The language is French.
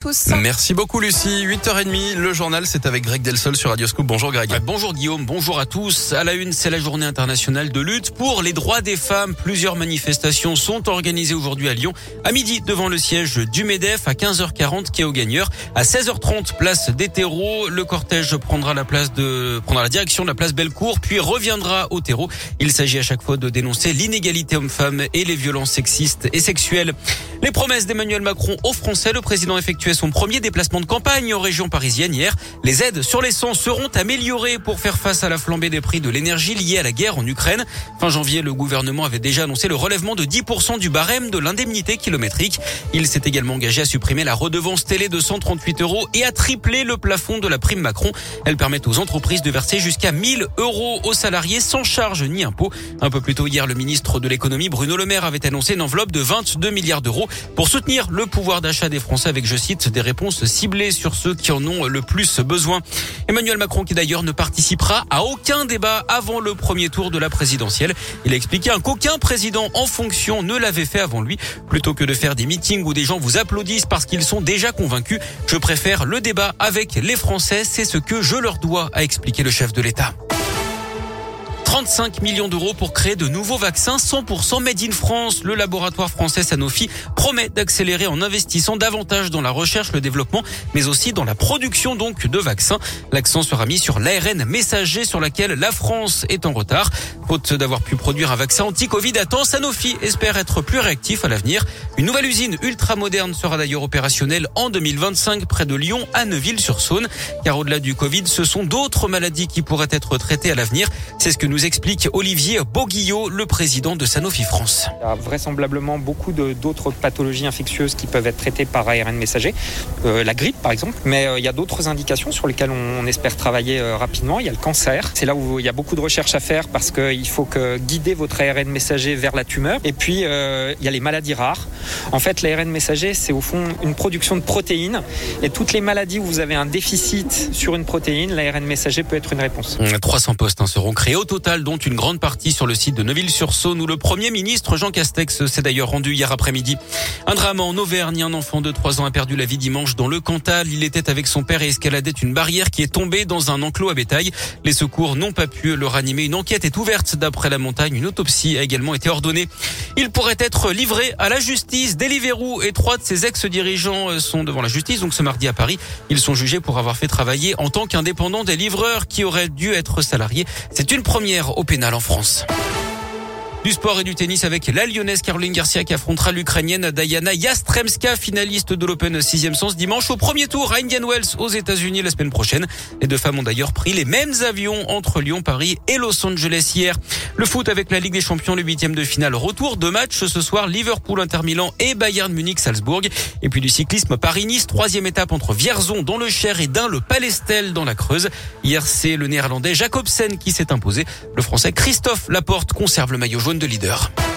tous. Merci beaucoup Lucie. 8h30, le journal, c'est avec Greg Delsol sur Radioscope. Bonjour Greg. Euh, bonjour Guillaume, bonjour à tous. À la une, c'est la journée internationale de lutte pour les droits des femmes. Plusieurs manifestations sont organisées aujourd'hui à Lyon. À midi, devant le siège du MEDEF, à 15h40, quai au gagneur. À 16h30, place des terreaux. Le cortège prendra la place de, prendra la direction de la place Bellecour, puis reviendra au terreau. Il s'agit à chaque fois de dénoncer l'inégalité homme-femme et les violences sexistes et sexuelles. Les promesses d'Emmanuel Macron aux Français, le président son premier déplacement de campagne en région parisienne hier. Les aides sur l'essence seront améliorées pour faire face à la flambée des prix de l'énergie liée à la guerre en Ukraine. Fin janvier, le gouvernement avait déjà annoncé le relèvement de 10% du barème de l'indemnité kilométrique. Il s'est également engagé à supprimer la redevance télé de 138 euros et à tripler le plafond de la prime Macron. Elle permet aux entreprises de verser jusqu'à 1000 euros aux salariés sans charge ni impôt. Un peu plus tôt hier, le ministre de l'économie Bruno Le Maire avait annoncé une enveloppe de 22 milliards d'euros pour soutenir le pouvoir d'achat des Français avec, je cite, des réponses ciblées sur ceux qui en ont le plus besoin. Emmanuel Macron qui d'ailleurs ne participera à aucun débat avant le premier tour de la présidentielle. Il a expliqué qu'aucun président en fonction ne l'avait fait avant lui. Plutôt que de faire des meetings où des gens vous applaudissent parce qu'ils sont déjà convaincus, je préfère le débat avec les Français. C'est ce que je leur dois, a expliqué le chef de l'État. 35 millions d'euros pour créer de nouveaux vaccins 100% made in France. Le laboratoire français Sanofi promet d'accélérer en investissant davantage dans la recherche, le développement, mais aussi dans la production donc de vaccins. L'accent sera mis sur l'ARN messager sur laquelle la France est en retard. Faute d'avoir pu produire un vaccin anti-Covid à temps, Sanofi espère être plus réactif à l'avenir. Une nouvelle usine ultra moderne sera d'ailleurs opérationnelle en 2025 près de Lyon à Neuville-sur-Saône. Car au-delà du Covid, ce sont d'autres maladies qui pourraient être traitées à l'avenir. C'est ce que nous explique Olivier Boguillot, le président de Sanofi France. Il y a vraisemblablement beaucoup d'autres pathologies infectieuses qui peuvent être traitées par ARN messager, euh, la grippe par exemple, mais euh, il y a d'autres indications sur lesquelles on, espère travailler euh, rapidement. Il y a le cancer, c'est là où il y a beaucoup de recherches à faire parce qu'il faut que guider votre ARN messager vers la tumeur. Et puis il y a les maladies rares. En fait, l'ARN messager, c'est au fond une production de protéines. Et toutes les maladies où vous avez un déficit sur une protéine, l'ARN messager peut être une réponse. 300 postes hein, seront créés au total dont une grande partie sur le site de Neuville-sur-Saône où le Premier ministre Jean Castex s'est d'ailleurs rendu hier après-midi. Un drame en Auvergne, un enfant de 3 ans a perdu la vie dimanche dans le Cantal. Il était avec son père et escaladait une barrière qui est tombée dans un enclos à bétail. Les secours n'ont pas pu le ranimer. Une enquête est ouverte d'après la montagne. Une autopsie a également été ordonnée. Il pourrait être livré à la justice. Deliveroo et trois de ses ex-dirigeants sont devant la justice. Donc ce mardi à Paris, ils sont jugés pour avoir fait travailler en tant qu'indépendants des livreurs qui auraient dû être salariés. C'est une première au pénal en France. Du sport et du tennis avec la lyonnaise Caroline Garcia qui affrontera l'ukrainienne Diana Yastremska, finaliste de l'Open 6 sens dimanche au premier tour à Indian Wells aux États-Unis la semaine prochaine. Les deux femmes ont d'ailleurs pris les mêmes avions entre Lyon, Paris et Los Angeles hier. Le foot avec la Ligue des Champions, le huitième de finale. Retour de match ce soir, Liverpool, Inter Milan et Bayern Munich, Salzbourg. Et puis du cyclisme Paris-Nice, troisième étape entre Vierzon dans le Cher et Dain, le Palestel dans la Creuse. Hier, c'est le néerlandais Jacobsen qui s'est imposé. Le français Christophe Laporte conserve le maillot de leader.